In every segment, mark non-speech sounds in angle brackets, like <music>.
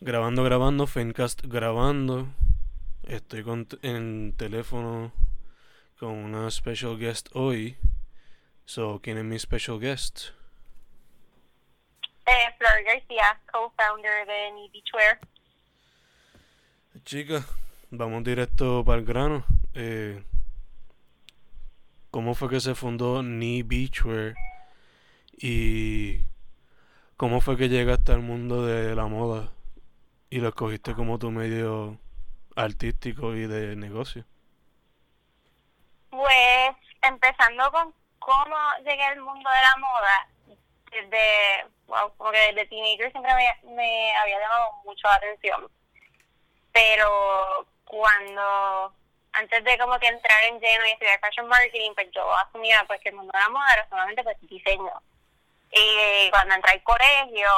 Grabando, grabando, Fencast grabando. Estoy con en teléfono con una special guest hoy. So, ¿quién es mi special guest? Eh, Flor García, co-founder de Beachwear. Chica, vamos directo para el grano. Eh, ¿Cómo fue que se fundó Knee Beachwear? Y cómo fue que llegaste al mundo de la moda y lo escogiste como tu medio artístico y de negocio. Pues empezando con cómo llegué al mundo de la moda, desde, como que desde teenager siempre me, me había llamado mucho la atención. Pero cuando, antes de como que entrar en lleno y estudiar fashion marketing, pues yo asumía pues que el mundo de la moda era solamente pues diseño. Y cuando entré al colegio,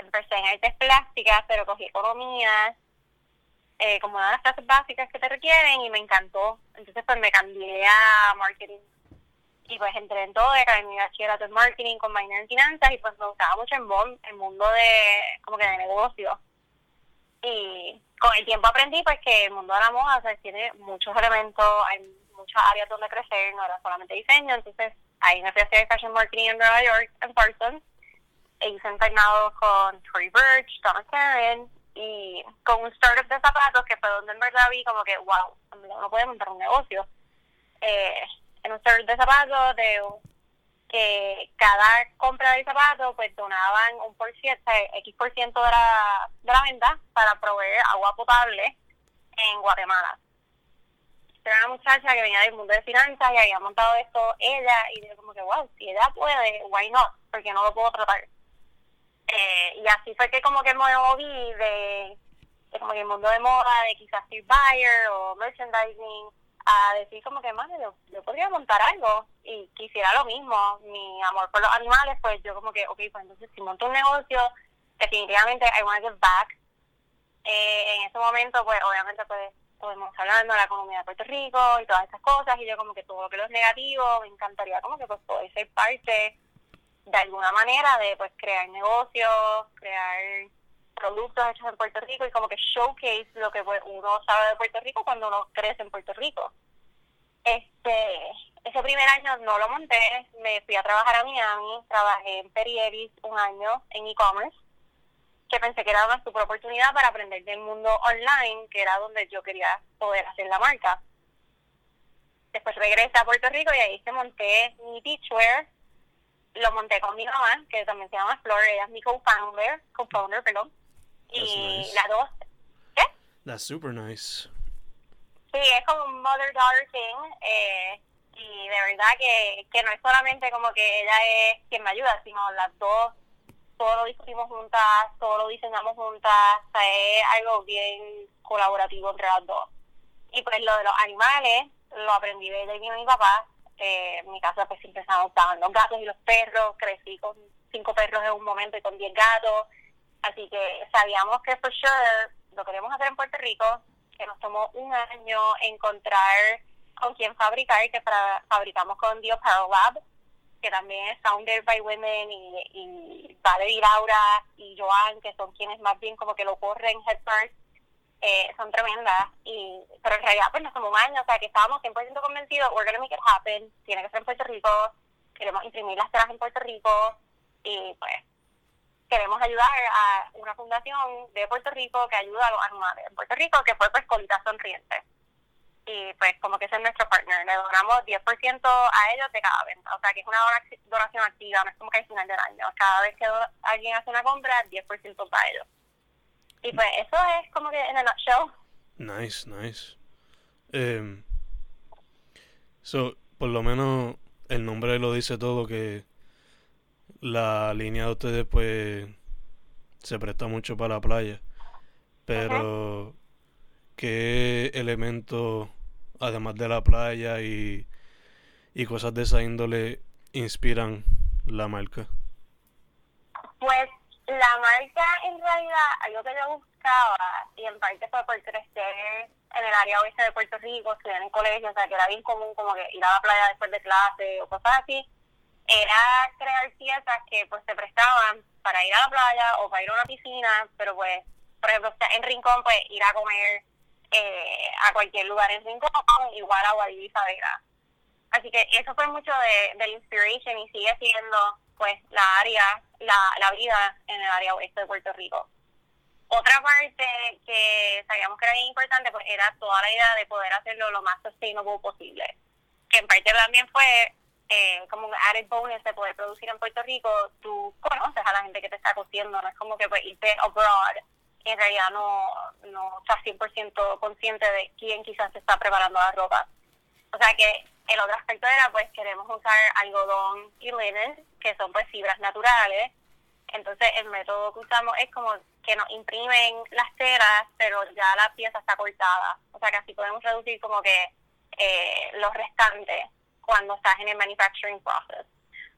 empecé en artes plásticas, pero cogí economía, eh, como una de las clases básicas que te requieren y me encantó. Entonces pues me cambié a marketing. Y pues entré en todo, acabé mi bachillerato en marketing con minor en finanzas y pues me gustaba mucho el, el mundo de, como que de negocio. Y con el tiempo aprendí pues que el mundo de la moda tiene muchos elementos, hay muchas áreas donde crecer, no era solamente diseño, entonces ahí me fui a hacer fashion marketing en Nueva York, en Parsons, hice internado con Tory Burch, Donna Karen, y con un startup de zapatos que fue donde en verdad vi como que, wow, uno puede montar un negocio. Eh, en un startup de zapatos, de que cada compra de zapatos pues donaban un por ciento, X por ciento de la, de la venta para proveer agua potable en Guatemala era una muchacha que venía del mundo de finanzas y había montado esto ella y yo como que wow, si ella puede, why not, porque no lo puedo tratar. Eh, y así fue que como que me moví de, como que el mundo de moda, de quizás ser buyer o merchandising, a decir como que, madre, yo, yo, podría montar algo y quisiera lo mismo. Mi amor por los animales, pues yo como que, ok, pues entonces si monto un negocio, definitivamente I want to give back. Eh, en ese momento, pues obviamente, pues podemos hablando de la economía de Puerto Rico y todas esas cosas y yo como que todo lo que es negativo me encantaría como que pues poder ser parte de alguna manera de pues crear negocios, crear productos hechos en Puerto Rico y como que showcase lo que pues, uno sabe de Puerto Rico cuando uno crece en Puerto Rico. Este, ese primer año no lo monté, me fui a trabajar a Miami, trabajé en Perieris un año en e-commerce que pensé que era una super oportunidad para aprender del mundo online, que era donde yo quería poder hacer la marca. Después regresé a Puerto Rico y ahí se monté mi beachwear. Lo monté con mi mamá, que también se llama Flor, ella es mi co-founder, co-founder, perdón. y las dos, ¿qué? That's super nice. Sí, es como un mother-daughter thing. Eh, y de verdad que, que no es solamente como que ella es quien me ayuda, sino las dos todo lo discutimos juntas, todo lo diseñamos juntas, o sea, es algo bien colaborativo entre las dos. Y pues lo de los animales, lo aprendí de mi, mi papá. Eh, en mi casa pues siempre se adoptaban los gatos y los perros, crecí con cinco perros en un momento y con diez gatos, así que sabíamos que for sure lo queremos hacer en Puerto Rico, que nos tomó un año encontrar con quién fabricar, que para, fabricamos con The Apparel Lab, que también es Founded by Women, y, y Valerie Laura y Joan, que son quienes más bien como que lo corren Head First, eh, son tremendas. y Pero en realidad pues nos tomó un año, o sea que estábamos 100% convencidos, we're gonna make it happen, tiene que ser en Puerto Rico, queremos imprimir las telas en Puerto Rico, y pues queremos ayudar a una fundación de Puerto Rico que ayuda a los animales en Puerto Rico, que fue pues Colita Sonriente y pues como que ese es nuestro partner, le donamos 10% a ellos de cada venta, o sea que es una donación activa, no es como que al final del año, cada vez que alguien hace una compra, 10% para ellos. Y pues eso es como que en el show. Nice, nice. Eh, so, por lo menos el nombre lo dice todo que la línea de ustedes pues se presta mucho para la playa. Pero, ¿qué elementos, además de la playa y, y cosas de esa índole, inspiran la marca? Pues la marca en realidad, algo que yo buscaba, y en parte fue por crecer en el área oeste de Puerto Rico, estudiar en colegio, o sea que era bien común como que ir a la playa después de clase o cosas así, era crear piezas que pues se prestaban para ir a la playa o para ir a una piscina, pero pues, por ejemplo, en Rincón, pues ir a comer eh, a cualquier lugar en Rincón, igual a Guadalajara Savera. Así que eso fue mucho de, de inspiration y sigue siendo pues la área, la, la vida en el área oeste de Puerto Rico. Otra parte que sabíamos que era importante pues era toda la idea de poder hacerlo lo más sustainable posible. Que en parte también fue eh, como un added bonus de poder producir en Puerto Rico, tú conoces a la gente que te está cosiendo, no es como que pues, irte abroad en realidad no, no estás 100% consciente de quién quizás te está preparando la ropa. O sea que el otro aspecto era pues queremos usar algodón y linen, que son pues fibras naturales. Entonces el método que usamos es como que nos imprimen las telas, pero ya la pieza está cortada. O sea que así podemos reducir como que eh, los restantes cuando estás en el manufacturing process.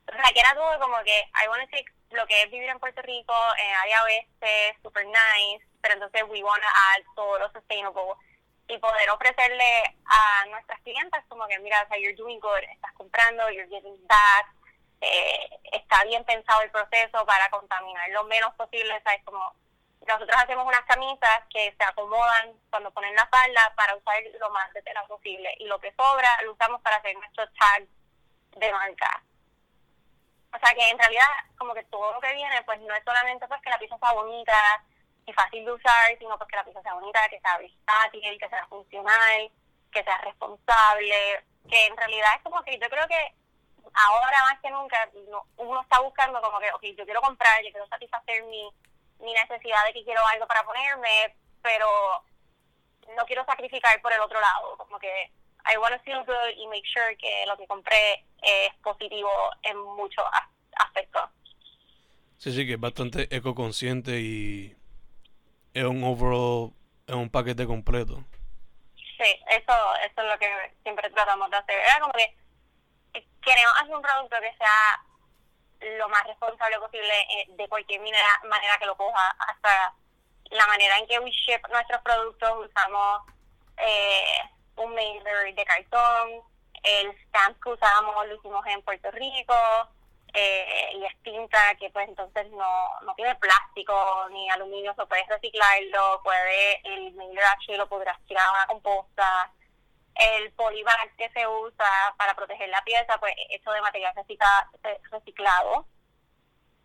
Entonces aquí era todo como que I want to take lo que es vivir en Puerto Rico, en área oeste, super nice, pero entonces we want to add todo lo sustainable y poder ofrecerle a nuestras clientes como que mira, o sea, you're doing good, estás comprando, you're giving back, eh, está bien pensado el proceso para contaminar lo menos posible, ¿sabes? Como nosotros hacemos unas camisas que se acomodan cuando ponen la falda para usar lo más de tela posible y lo que sobra lo usamos para hacer nuestro tag de marca. O sea que en realidad como que todo lo que viene pues no es solamente pues que la pieza sea bonita y fácil de usar, sino pues que la pieza sea bonita, que sea versátil, que sea funcional, que sea responsable, que en realidad es como que yo creo que ahora más que nunca uno está buscando como que, ok, yo quiero comprar, yo quiero satisfacer mi mi necesidad de que quiero algo para ponerme, pero no quiero sacrificar por el otro lado, como que I want to feel good y make sure que lo que compré es positivo en muchos aspectos. Sí, sí, que es bastante ecoconsciente y es un overall, es un paquete completo. Sí, eso, eso es lo que siempre tratamos de hacer. Era como que queremos hacer un producto que sea lo más responsable posible eh, de cualquier manera, manera que lo coja, hasta la manera en que we ship nuestros productos, usamos eh, un mailer de cartón, el stamp que usamos lo hicimos en Puerto Rico, eh, y es tinta que pues entonces no, no tiene plástico ni aluminio, se puede reciclarlo, puede, el actually lo podrás tirar a una composta, el polybag que se usa para proteger la pieza, pues hecho de material reciclado,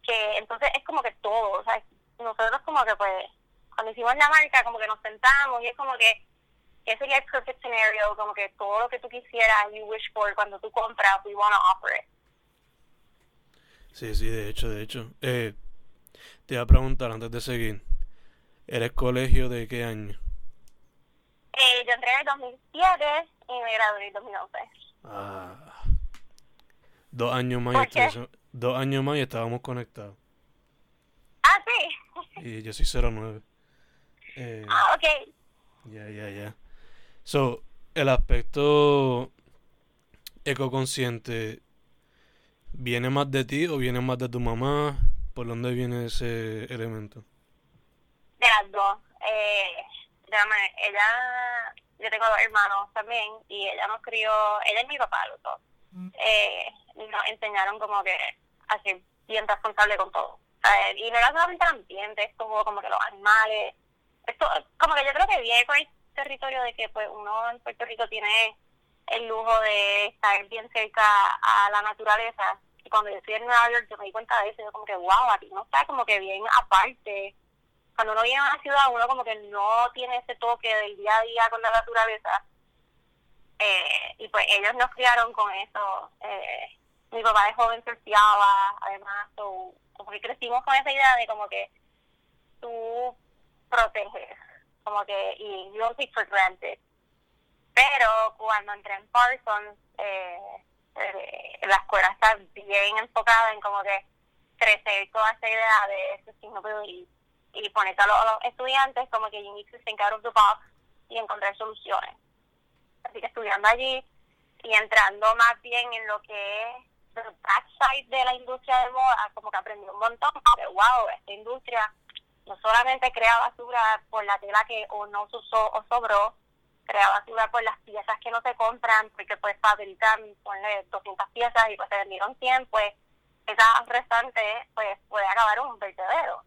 que entonces es como que todo, o sea, nosotros como que pues, cuando hicimos la marca, como que nos sentamos y es como que ese sería el perfect scenario, como que todo lo que tú quisieras, you wish for, cuando tú compras, we want to offer it. Sí, sí, de hecho, de hecho. Eh, te iba a preguntar antes de seguir, ¿eres colegio de qué año? Eh, yo entré en el 2007 y me gradué en el 2011. Ah. Dos años más, y dos años más y estábamos conectados. Ah, sí. <laughs> Y yo soy 09. Eh, ah, ok. Ya, ya, ya. So, el aspecto ecoconsciente, ¿viene más de ti o viene más de tu mamá? ¿Por dónde viene ese elemento? De las dos. Eh, ella, yo tengo dos hermanos también y ella nos crió, ella es mi papá, los dos. Mm. Eh, nos enseñaron como que a ser bien responsable con todo. Y no era solamente el ambiente, es como, como que los animales. Esto, como que yo creo que viene con el territorio de que pues uno en Puerto Rico tiene el lujo de estar bien cerca a la naturaleza. Y cuando yo estoy en Nueva York, yo me di cuenta de eso. Yo como que, wow, a ti no está como que bien aparte cuando uno viene a una ciudad, uno como que no tiene ese toque del día a día con la naturaleza. Eh, y pues ellos nos criaron con eso. Eh, mi papá de joven surfeaba, además, como que crecimos con esa idea de como que tú proteges, como que, y you don't take for granted. Pero cuando entré en Parsons, eh, eh, la escuela está bien enfocada en como que crecer toda esa idea de sustainability y ponerte a los, estudiantes como que you need to think out of the box y encontrar soluciones. Así que estudiando allí y entrando más bien en lo que es el backside de la industria de moda, como que aprendí un montón, porque wow, esta industria no solamente crea basura por la tela que o no se usó o sobró, crea basura por las piezas que no se compran, porque pues fabrican, ponle 200 piezas y pues se vendieron 100, pues esa restante pues puede acabar un vertedero.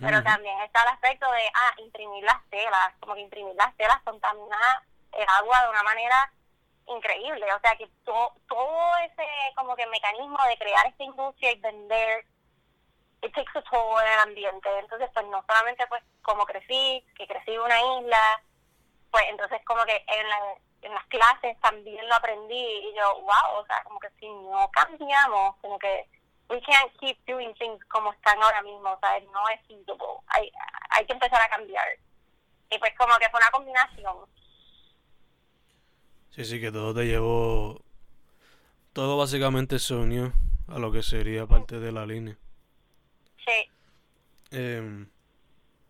Pero también está el aspecto de, ah, imprimir las telas, como que imprimir las telas contamina el agua de una manera increíble. O sea que todo, todo ese como que mecanismo de crear esta industria y vender, it takes a toll en el ambiente. Entonces, pues no solamente pues como crecí, que crecí en una isla, pues entonces como que en, la, en las clases también lo aprendí y yo, wow, o sea, como que si no cambiamos, como que we can't keep doing things como están ahora mismo, o sea, no es feasible, hay, hay que empezar a cambiar. Y pues como que fue una combinación. Sí, sí, que todo te llevó, todo básicamente unió a lo que sería parte de la línea. Sí. Eh,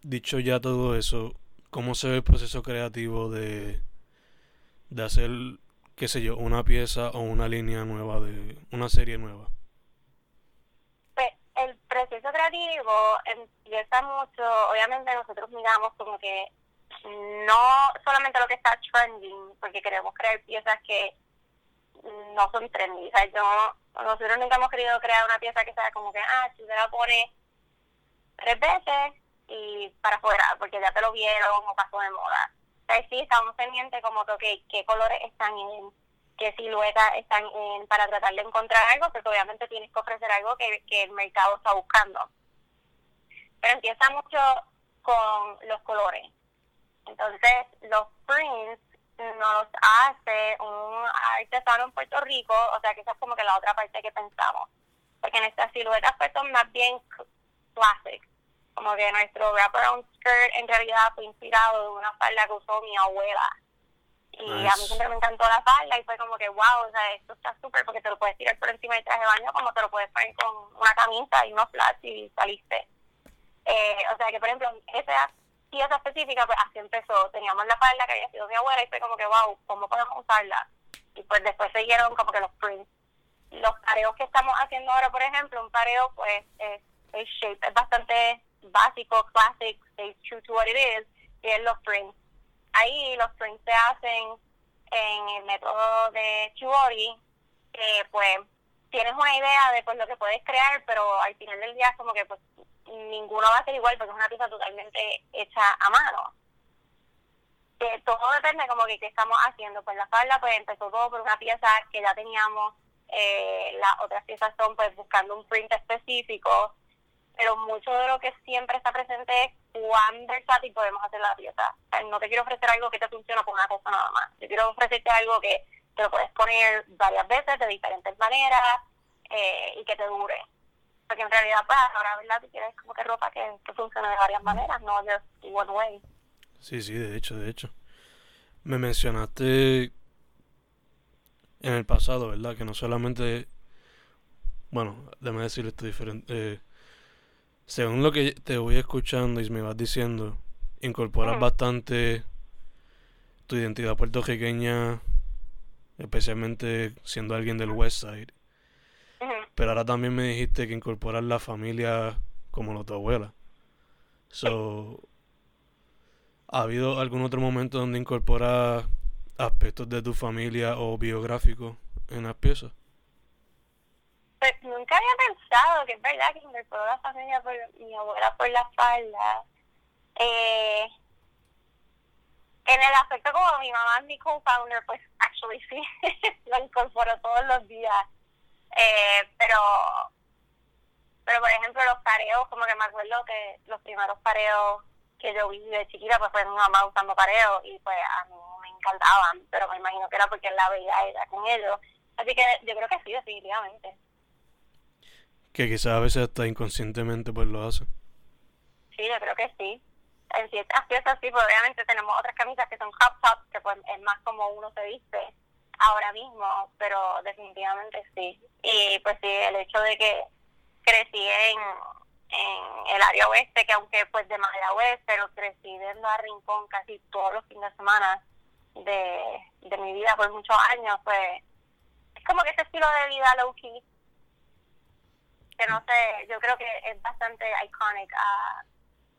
dicho ya todo eso, ¿cómo se ve el proceso creativo de, de hacer, qué sé yo, una pieza o una línea nueva, de una serie nueva? el proceso creativo empieza mucho, obviamente nosotros miramos como que no solamente lo que está trending, porque queremos crear piezas que no son trendy. O sea, yo, nosotros nunca hemos querido crear una pieza que sea como que, ah, si usted la pone tres veces y para afuera, porque ya te lo vieron o pasó de moda. O sea, sí, estamos pendientes como que qué colores están en qué siluetas están en, para tratar de encontrar algo, porque obviamente tienes que ofrecer algo que, que el mercado está buscando. Pero empieza mucho con los colores. Entonces, los prints nos hace un artesano en Puerto Rico, o sea que esa es como que la otra parte que pensamos. Porque en estas siluetas pues son más bien classic. Como que nuestro wraparound skirt en realidad fue inspirado de una falda que usó mi abuela y a mí siempre me encantó la falda y fue como que, wow, o sea, esto está súper porque te lo puedes tirar por encima del traje de baño como te lo puedes poner con una camisa y unos flats y saliste. Eh, o sea que, por ejemplo, esa pieza específica, pues así empezó. Teníamos la falda que había sido mi abuela y fue como que, wow, ¿cómo podemos usarla? Y pues después siguieron como que los prints. Los pareos que estamos haciendo ahora, por ejemplo, un pareo, pues, es, es shape, es bastante básico, classic, stays true to what it is, y es los prints ahí los prints se hacen en el método de Chiori, que pues tienes una idea de pues lo que puedes crear, pero al final del día como que pues ninguno va a ser igual porque es una pieza totalmente hecha a mano. Eh, todo depende como que qué estamos haciendo. Pues la falda pues empezó todo por una pieza que ya teníamos, eh, las otras piezas son pues buscando un print específico pero mucho de lo que siempre está presente es cuán versátil podemos hacer la pieza. no te quiero ofrecer algo que te funciona por una cosa nada más. Yo quiero ofrecerte algo que te lo puedes poner varias veces de diferentes maneras eh, y que te dure. Porque en realidad, pues, ahora, ¿verdad? Tú quieres como que ropa que, que funcione de varias maneras, no just one way. Sí, sí, de hecho, de hecho. Me mencionaste en el pasado, ¿verdad? Que no solamente... Bueno, déjame decirle esto diferente. Eh, según lo que te voy escuchando y me vas diciendo, incorporas bastante tu identidad puertorriqueña, especialmente siendo alguien del West Side. Pero ahora también me dijiste que incorporas la familia como la tu abuela. So, ¿Ha habido algún otro momento donde incorporas aspectos de tu familia o biográficos en las piezas? Pues nunca había pensado que es verdad que incorporó la familia por mi abuela por la falda. Eh, en el aspecto como mi mamá es mi co-founder, pues actually sí, <laughs> lo incorporó todos los días. Eh, pero, pero por ejemplo los pareos, como que me acuerdo que los primeros pareos que yo vi de chiquita, pues fue mi mamá usando pareos y pues a mí me encantaban, pero me imagino que era porque la veía ella con ellos. Así que yo creo que sí, definitivamente que quizás a veces hasta inconscientemente pues lo hace. Sí, yo creo que sí. En ciertas piezas sí, pues obviamente tenemos otras camisas que son crop tops, que pues es más como uno se viste ahora mismo, pero definitivamente sí. Y pues sí, el hecho de que crecí en, en el área oeste, que aunque pues de Mayagüez, pero crecí viendo a Rincón casi todos los fines de semana de, de mi vida por muchos años, pues es como que ese estilo de vida low key, que no sé, yo creo que es bastante iconic a,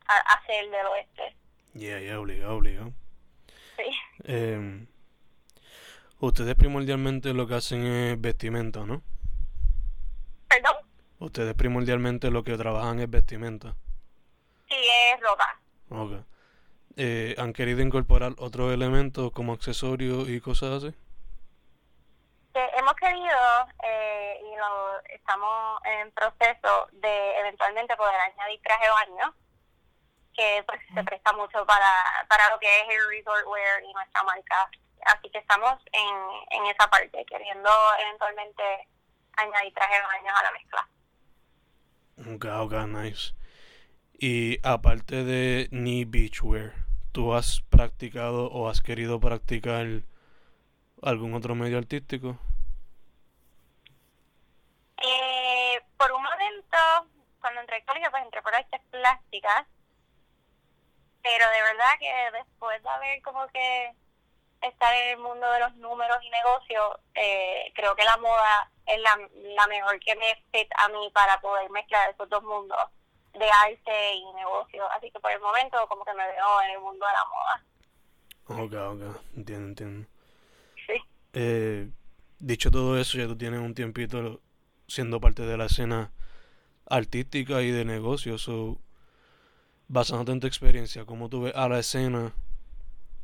a, a ser del oeste. Yeah, yeah, obligado, obligado. Sí. Eh, ustedes primordialmente lo que hacen es vestimenta, ¿no? Perdón, Ustedes primordialmente lo que trabajan es vestimenta. sí es ropa. Ok. Eh, ¿Han querido incorporar otros elementos como accesorios y cosas así? Que hemos querido eh, y lo estamos en proceso de eventualmente poder añadir traje de baño que pues se presta mucho para, para lo que es el resort wear y nuestra marca. Así que estamos en, en esa parte queriendo eventualmente añadir traje de baño a la mezcla. Ok, ok, nice. Y aparte de ni beachwear, ¿tú has practicado o has querido practicar algún otro medio artístico? Eh, por un momento, cuando entré al colegio, pues entré por artes plásticas, pero de verdad que después de haber como que estar en el mundo de los números y negocios, eh, creo que la moda es la, la mejor que me fit a mí para poder mezclar esos dos mundos de arte y negocio. Así que por el momento como que me veo en el mundo de la moda. Ok, ok, entiendo, entiendo. Eh, dicho todo eso, ya tú tienes un tiempito siendo parte de la escena artística y de negocios. So, basándote en tu experiencia, ¿cómo tú ves a la escena,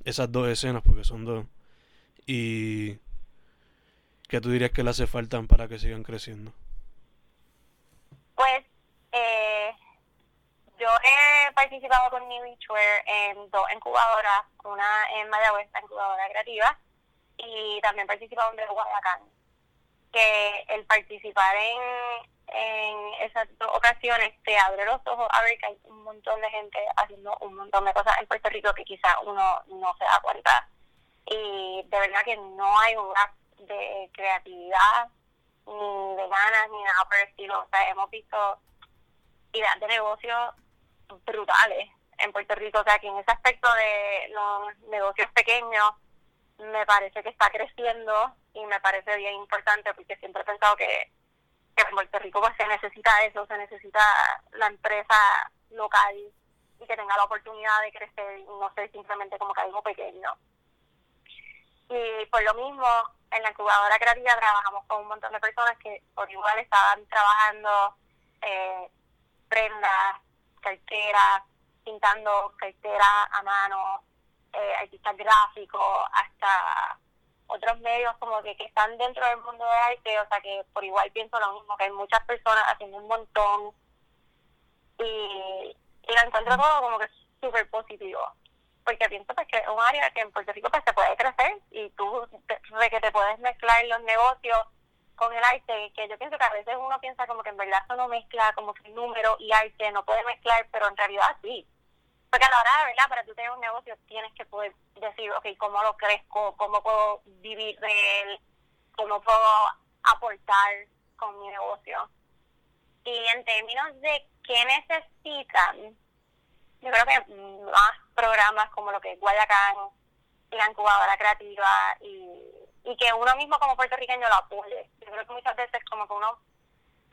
esas dos escenas, porque son dos, y qué tú dirías que le hace falta para que sigan creciendo? Pues eh, yo he participado con New Beachwear en dos incubadoras, una en Mayagüez, la incubadora creativa, y también en de Guayacán. Que el participar en, en esas dos ocasiones te abre los ojos a ver que hay un montón de gente haciendo un montón de cosas en Puerto Rico que quizá uno no se da cuenta. Y de verdad que no hay un gap de creatividad, ni de ganas, ni nada por el estilo. O sea, hemos visto ideas de negocio brutales en Puerto Rico. O sea, que en ese aspecto de los negocios pequeños me parece que está creciendo y me parece bien importante porque siempre he pensado que, en Puerto Rico pues se necesita eso, se necesita la empresa local y que tenga la oportunidad de crecer y no ser simplemente como que algo pequeño. Y por lo mismo, en la incubadora creativa trabajamos con un montón de personas que por igual estaban trabajando eh, prendas, carteras, pintando carteras a mano, eh, artistas gráficos, hasta otros medios como que, que están dentro del mundo de arte, o sea que por igual pienso lo mismo, que hay muchas personas haciendo un montón y, y lo encuentro todo como que súper positivo porque pienso pues que es un área que en Puerto Rico pues se puede crecer y tú de que te puedes mezclar los negocios con el arte, que yo pienso que a veces uno piensa como que en verdad eso no mezcla como que número y arte no puede mezclar, pero en realidad sí. Porque a la hora de verdad, para tú tener un negocio tienes que poder decir, ok, ¿cómo lo crezco? ¿Cómo puedo vivir de él? ¿Cómo puedo aportar con mi negocio? Y en términos de qué necesitan, yo creo que más programas como lo que es Guayacán, la incubadora creativa y, y que uno mismo como puertorriqueño lo apoye. Yo creo que muchas veces como que uno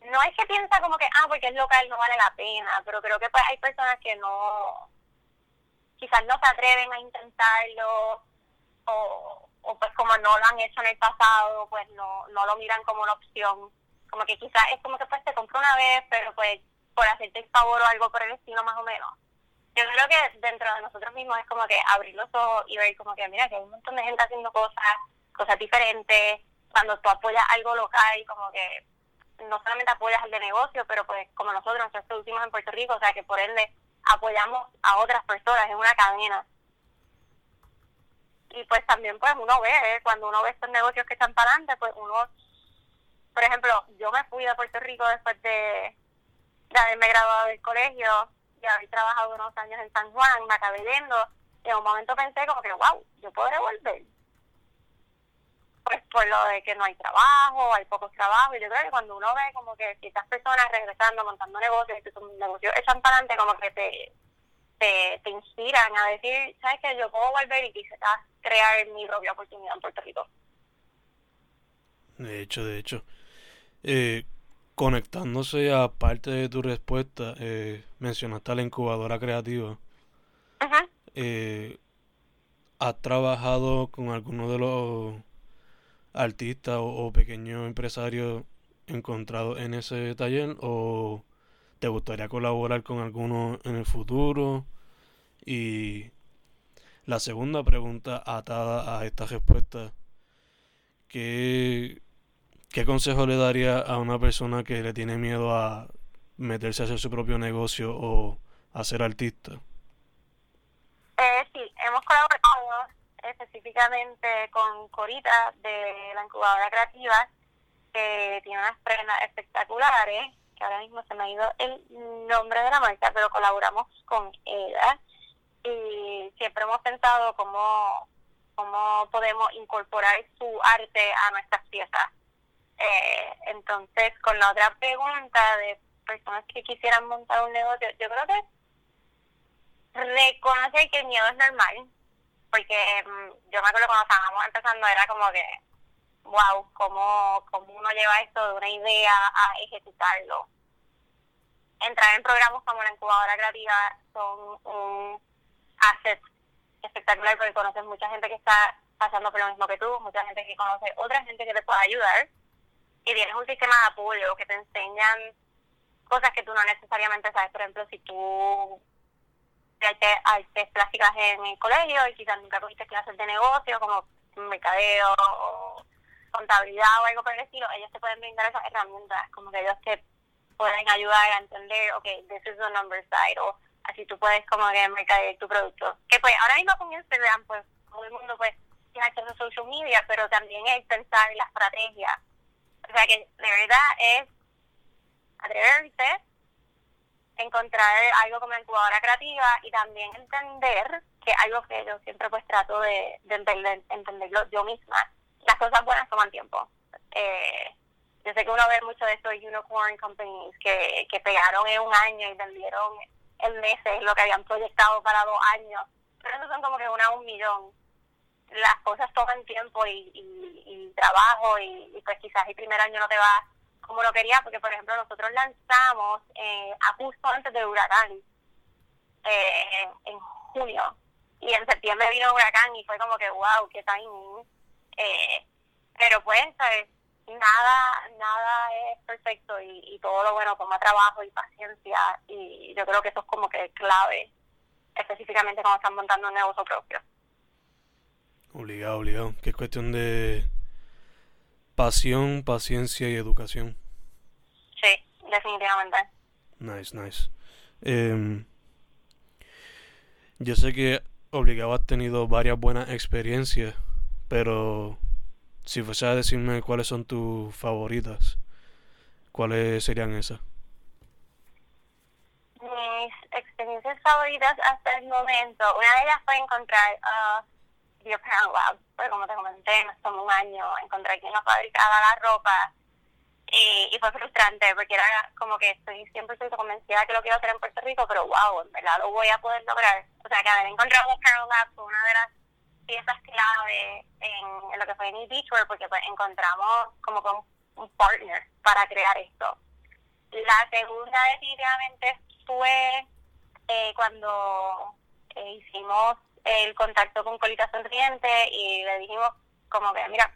no es que piensa como que, ah, porque es local no vale la pena, pero creo que pues hay personas que no, quizás no se atreven a intentarlo o, o pues como no lo han hecho en el pasado, pues no, no lo miran como una opción. Como que quizás es como que pues te compro una vez, pero pues por hacerte el favor o algo por el estilo más o menos yo creo que dentro de nosotros mismos es como que abrir los ojos y ver como que mira que hay un montón de gente haciendo cosas, cosas diferentes, cuando tú apoyas algo local, como que no solamente apoyas al de negocio, pero pues como nosotros, nosotros producimos en Puerto Rico, o sea que por ende apoyamos a otras personas en una cadena. Y pues también pues uno ve, ¿eh? cuando uno ve estos negocios que están para adelante, pues uno, por ejemplo, yo me fui de Puerto Rico después de, de haberme graduado del colegio, y haber trabajado unos años en San Juan, me acabé yendo, y en un momento pensé como que, wow, yo podré volver. Pues por lo de que no hay trabajo, hay pocos trabajos, y yo creo que cuando uno ve como que ciertas personas regresando, montando negocios, y negocios echan para adelante, como que te, te, te inspiran a decir, ¿sabes qué? Yo puedo volver y quizás crear mi propia oportunidad en Puerto Rico. De hecho, de hecho. Eh, conectándose a parte de tu respuesta, eh, mencionaste a la incubadora creativa. Ajá. Eh, ¿Has trabajado con alguno de los artistas o, o pequeños empresarios encontrados en ese taller? ¿O te gustaría colaborar con alguno en el futuro? Y la segunda pregunta atada a esta respuesta, ¿qué, qué consejo le daría a una persona que le tiene miedo a meterse a hacer su propio negocio o a ser artista? Eh, sí, hemos colaborado específicamente con Corita de la incubadora creativa, que tiene unas prendas espectaculares, que ahora mismo se me ha ido el nombre de la marca, pero colaboramos con ella y siempre hemos pensado cómo, cómo podemos incorporar su arte a nuestras piezas. Eh, entonces, con la otra pregunta de personas que quisieran montar un negocio, yo creo que reconocer que el miedo es normal, porque mm, yo me acuerdo cuando estábamos empezando era como que, wow, cómo, cómo uno lleva esto de una idea a ejecutarlo. Entrar en programas como la incubadora creativa son un asset espectacular porque conoces mucha gente que está pasando por lo mismo que tú, mucha gente que conoce otra gente que te puede ayudar y tienes un sistema de apoyo que te enseñan cosas que tú no necesariamente sabes. Por ejemplo, si tú artes, artes plásticas en el colegio y quizás nunca tuviste clases de negocio como mercadeo o contabilidad o algo por el estilo, ellos te pueden brindar esas herramientas, como que ellos te pueden ayudar a entender, ok, this is the number side, o así tú puedes como que mercadear tu producto. Que pues ahora mismo con Instagram, pues todo el mundo pues tiene acceso a social media, pero también es pensar en la estrategia. O sea que de verdad es atreverse encontrar algo como incubadora creativa y también entender que algo que yo siempre pues trato de, de entender, entenderlo yo misma, las cosas buenas toman tiempo. Eh, yo sé que uno ve mucho de estos unicorn companies que, que pegaron en un año y vendieron en meses lo que habían proyectado para dos años, pero eso son como que una a un millón. Las cosas toman tiempo y, y, y trabajo y, y pues quizás el primer año no te va como lo quería, porque por ejemplo nosotros lanzamos eh, a justo antes del huracán, eh, en junio, y en septiembre vino huracán y fue como que wow, qué timing. Eh, pero pues, ¿sabes? nada nada es perfecto y, y todo lo bueno toma trabajo y paciencia y yo creo que eso es como que clave, específicamente cuando están montando un negocio propio. Obligado, obligado, que es cuestión de pasión, paciencia y educación. Sí, definitivamente. Nice, nice. Em, yo sé que obligado has tenido varias buenas experiencias, pero si fuese a decirme cuáles son tus favoritas, ¿cuáles serían esas? Mis experiencias favoritas hasta el momento, una de ellas fue encontrar uh, Your Parent Lab, pues como te comenté, nos tomó un año encontrar quién nos fabricaba la ropa y, y fue frustrante porque era como que estoy siempre estoy convencida que lo quiero hacer en Puerto Rico, pero wow, en verdad lo voy a poder lograr. O sea, que haber encontrado Parent Lab fue una de las piezas clave en, en lo que fue en Beachwear porque pues encontramos como con un partner para crear esto. La segunda definitivamente fue eh, cuando eh, hicimos el contacto con Colita Sonriente y le dijimos como que mira,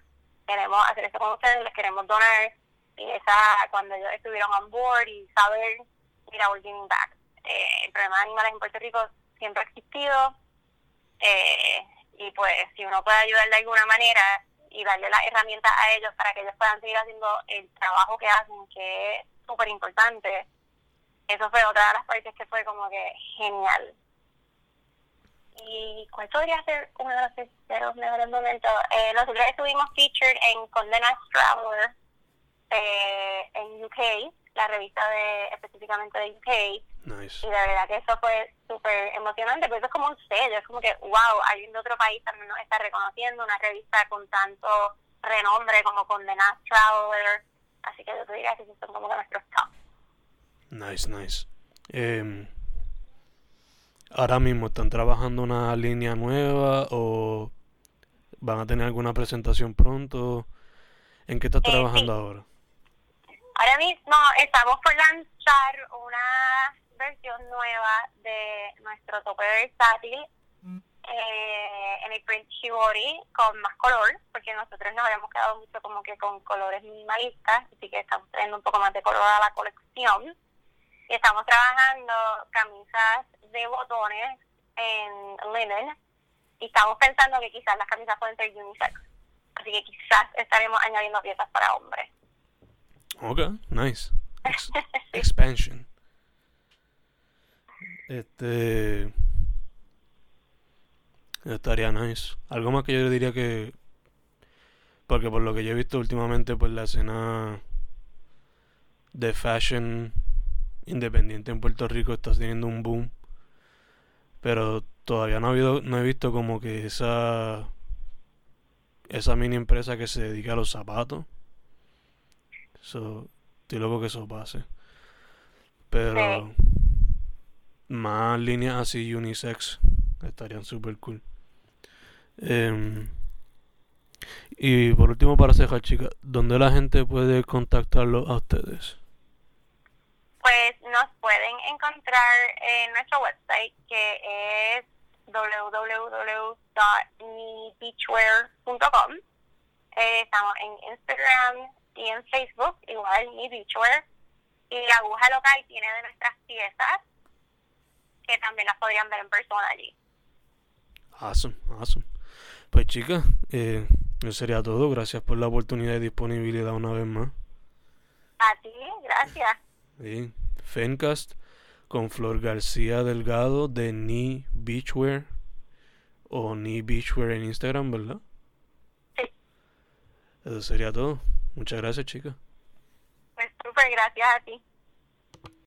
queremos hacer esto con ustedes, les queremos donar y esa cuando ellos estuvieron on board y saber, mira, we're giving back. Eh, el problema de animales en Puerto Rico siempre ha existido eh, y pues si uno puede ayudar de alguna manera y darle las herramientas a ellos para que ellos puedan seguir haciendo el trabajo que hacen, que es súper importante, eso fue otra de las partes que fue como que genial. ¿Y cuál podría ser uno de los, de los mejores momentos? Eh, nosotros estuvimos featured en Condé Nast Traveler eh, en UK, la revista de específicamente de UK. Nice. Y de verdad que eso fue súper emocionante, porque eso es como un sello, es como que, wow, alguien de otro país también nos está reconociendo, una revista con tanto renombre como Condé Nast Traveler. Así que yo te diría que son como nuestros top. Nice, nice. Eh, ahora mismo están trabajando una línea nueva o van a tener alguna presentación pronto. ¿En qué estás Eh, trabajando sí. ahora? Ahora mismo estamos por lanzar una versión nueva de nuestro tope versátil eh, en el print shibori con más color, porque nosotros nos habíamos quedado mucho como que con colores minimalistas, así que estamos trayendo un poco más de color a la colección. Estamos trabajando camisas de botones en linen y estamos pensando que quizás las camisas pueden ser unisex, así que quizás estaremos añadiendo piezas para hombres. Ok, nice. Ex- <laughs> expansion. Este. Estaría nice. Algo más que yo le diría que. Porque por lo que yo he visto últimamente, pues la escena de fashion independiente en Puerto Rico está teniendo un boom. Pero todavía no ha habido, no he visto como que esa. Esa mini empresa que se dedica a los zapatos. So, estoy loco que eso pase. Pero más líneas así unisex estarían super cool. Em, y por último, para cerrar, chicas, ¿dónde la gente puede contactarlo a ustedes? Pues nos pueden encontrar en nuestro website que es www.nibeachwear.com. Eh, estamos en Instagram y en Facebook, igual Ni Beachwear. Y la aguja local tiene de nuestras piezas que también las podrían ver en persona allí. Awesome, awesome. Pues chicas, eh, eso sería todo. Gracias por la oportunidad y disponibilidad una vez más. A ti, gracias. Sí, Fencast con Flor García Delgado de Ni Beachwear o Ni Beachwear en Instagram, ¿verdad? Sí. Eso sería todo. Muchas gracias, chicas. Pues súper gracias a ti.